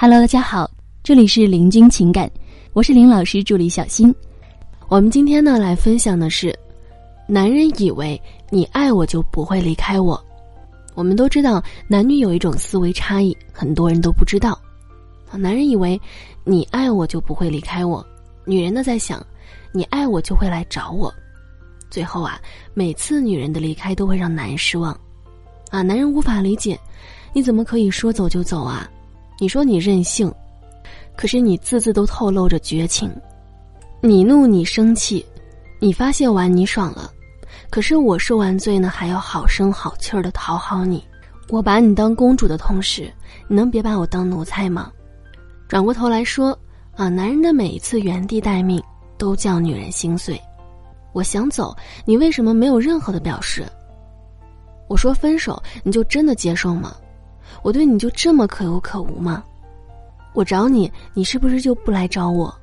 Hello，大家好，这里是林君情感，我是林老师助理小新。我们今天呢来分享的是，男人以为你爱我就不会离开我。我们都知道，男女有一种思维差异，很多人都不知道。男人以为你爱我就不会离开我，女人呢在想，你爱我就会来找我。最后啊，每次女人的离开都会让男人失望，啊，男人无法理解，你怎么可以说走就走啊？你说你任性，可是你字字都透露着绝情。你怒你生气，你发泄完你爽了，可是我受完罪呢，还要好声好气儿的讨好你。我把你当公主的同时，你能别把我当奴才吗？转过头来说啊，男人的每一次原地待命，都叫女人心碎。我想走，你为什么没有任何的表示？我说分手，你就真的接受吗？我对你就这么可有可无吗？我找你，你是不是就不来找我？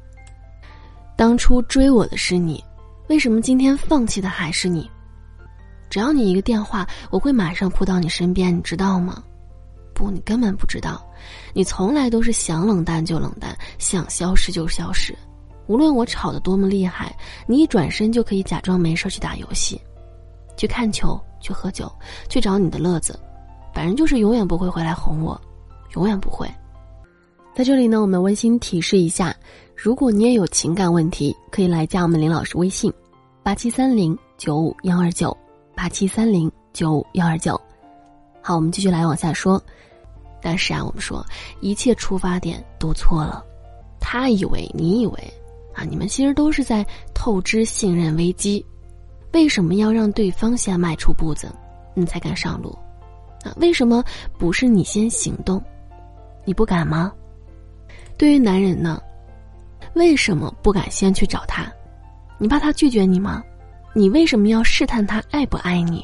当初追我的是你，为什么今天放弃的还是你？只要你一个电话，我会马上扑到你身边，你知道吗？不，你根本不知道，你从来都是想冷淡就冷淡，想消失就消失。无论我吵得多么厉害，你一转身就可以假装没事去打游戏，去看球，去喝酒，去找你的乐子。反正就是永远不会回来哄我，永远不会。在这里呢，我们温馨提示一下：如果你也有情感问题，可以来加我们林老师微信：八七三零九五幺二九八七三零九五幺二九。好，我们继续来往下说。但是啊，我们说一切出发点都错了。他以为，你以为，啊，你们其实都是在透支信任危机。为什么要让对方先迈出步子，你才敢上路？为什么不是你先行动？你不敢吗？对于男人呢，为什么不敢先去找他？你怕他拒绝你吗？你为什么要试探他爱不爱你？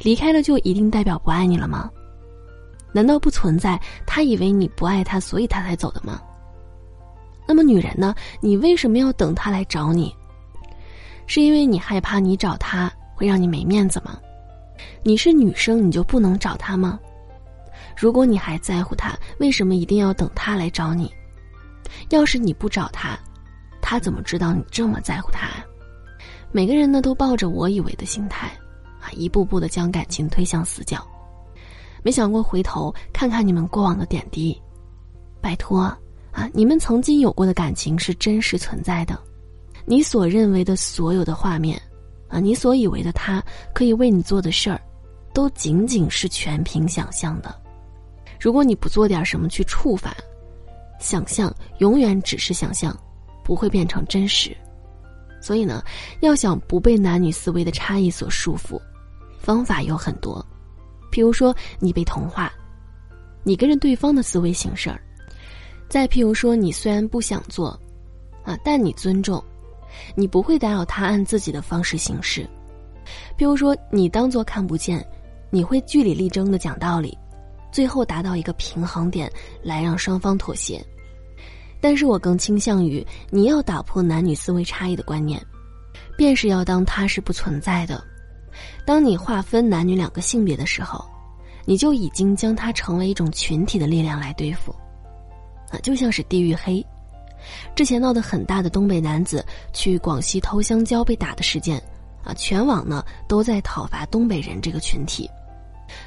离开了就一定代表不爱你了吗？难道不存在他以为你不爱他，所以他才走的吗？那么女人呢？你为什么要等他来找你？是因为你害怕你找他会让你没面子吗？你是女生，你就不能找他吗？如果你还在乎他，为什么一定要等他来找你？要是你不找他，他怎么知道你这么在乎他？每个人呢都抱着我以为的心态，啊，一步步的将感情推向死角，没想过回头看看你们过往的点滴。拜托，啊，你们曾经有过的感情是真实存在的，你所认为的所有的画面。啊，你所以为的他可以为你做的事儿，都仅仅是全凭想象的。如果你不做点什么去触发，想象永远只是想象，不会变成真实。所以呢，要想不被男女思维的差异所束缚，方法有很多。譬如说，你被同化，你跟着对方的思维行事儿；再譬如说，你虽然不想做，啊，但你尊重。你不会打扰他按自己的方式行事，比如说你当做看不见，你会据理力争的讲道理，最后达到一个平衡点来让双方妥协。但是我更倾向于你要打破男女思维差异的观念，便是要当他是不存在的。当你划分男女两个性别的时候，你就已经将他成为一种群体的力量来对付，啊，就像是地狱黑。之前闹得很大的东北男子去广西偷香蕉被打的事件，啊，全网呢都在讨伐东北人这个群体，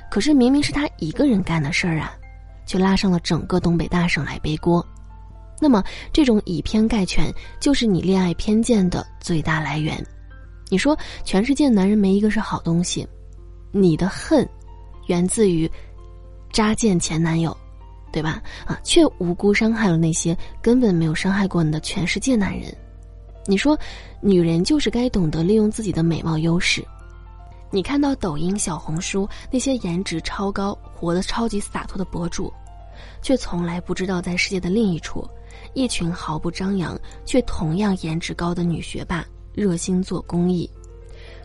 可是明明是他一个人干的事儿啊，却拉上了整个东北大省来背锅。那么这种以偏概全，就是你恋爱偏见的最大来源。你说全世界男人没一个是好东西，你的恨，源自于渣贱前男友。对吧？啊，却无辜伤害了那些根本没有伤害过你的全世界男人。你说，女人就是该懂得利用自己的美貌优势。你看到抖音、小红书那些颜值超高、活得超级洒脱的博主，却从来不知道在世界的另一处，一群毫不张扬却同样颜值高的女学霸，热心做公益，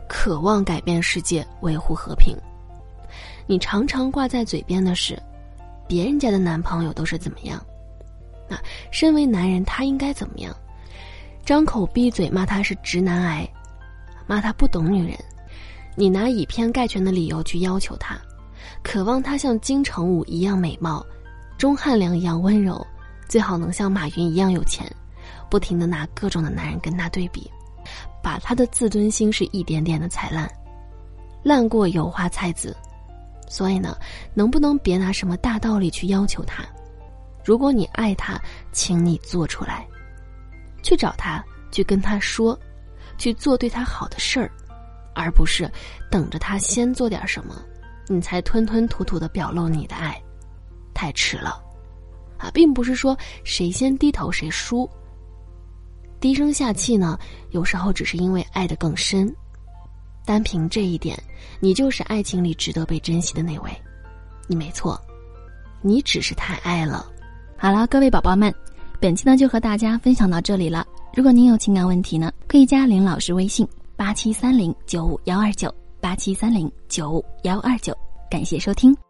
渴望改变世界、维护和平。你常常挂在嘴边的是。别人家的男朋友都是怎么样？那身为男人，他应该怎么样？张口闭嘴骂他是直男癌，骂他不懂女人。你拿以偏概全的理由去要求他，渴望他像金城武一样美貌，钟汉良一样温柔，最好能像马云一样有钱，不停的拿各种的男人跟他对比，把他的自尊心是一点点的踩烂，烂过油花菜籽。所以呢，能不能别拿什么大道理去要求他？如果你爱他，请你做出来，去找他，去跟他说，去做对他好的事儿，而不是等着他先做点什么，你才吞吞吐吐的表露你的爱，太迟了，啊，并不是说谁先低头谁输。低声下气呢，有时候只是因为爱的更深，单凭这一点，你就是爱情里值得被珍惜的那位，你没错，你只是太爱了。好了，各位宝宝们，本期呢就和大家分享到这里了。如果您有情感问题呢，可以加林老师微信八七三零九五幺二九八七三零九五幺二九。感谢收听。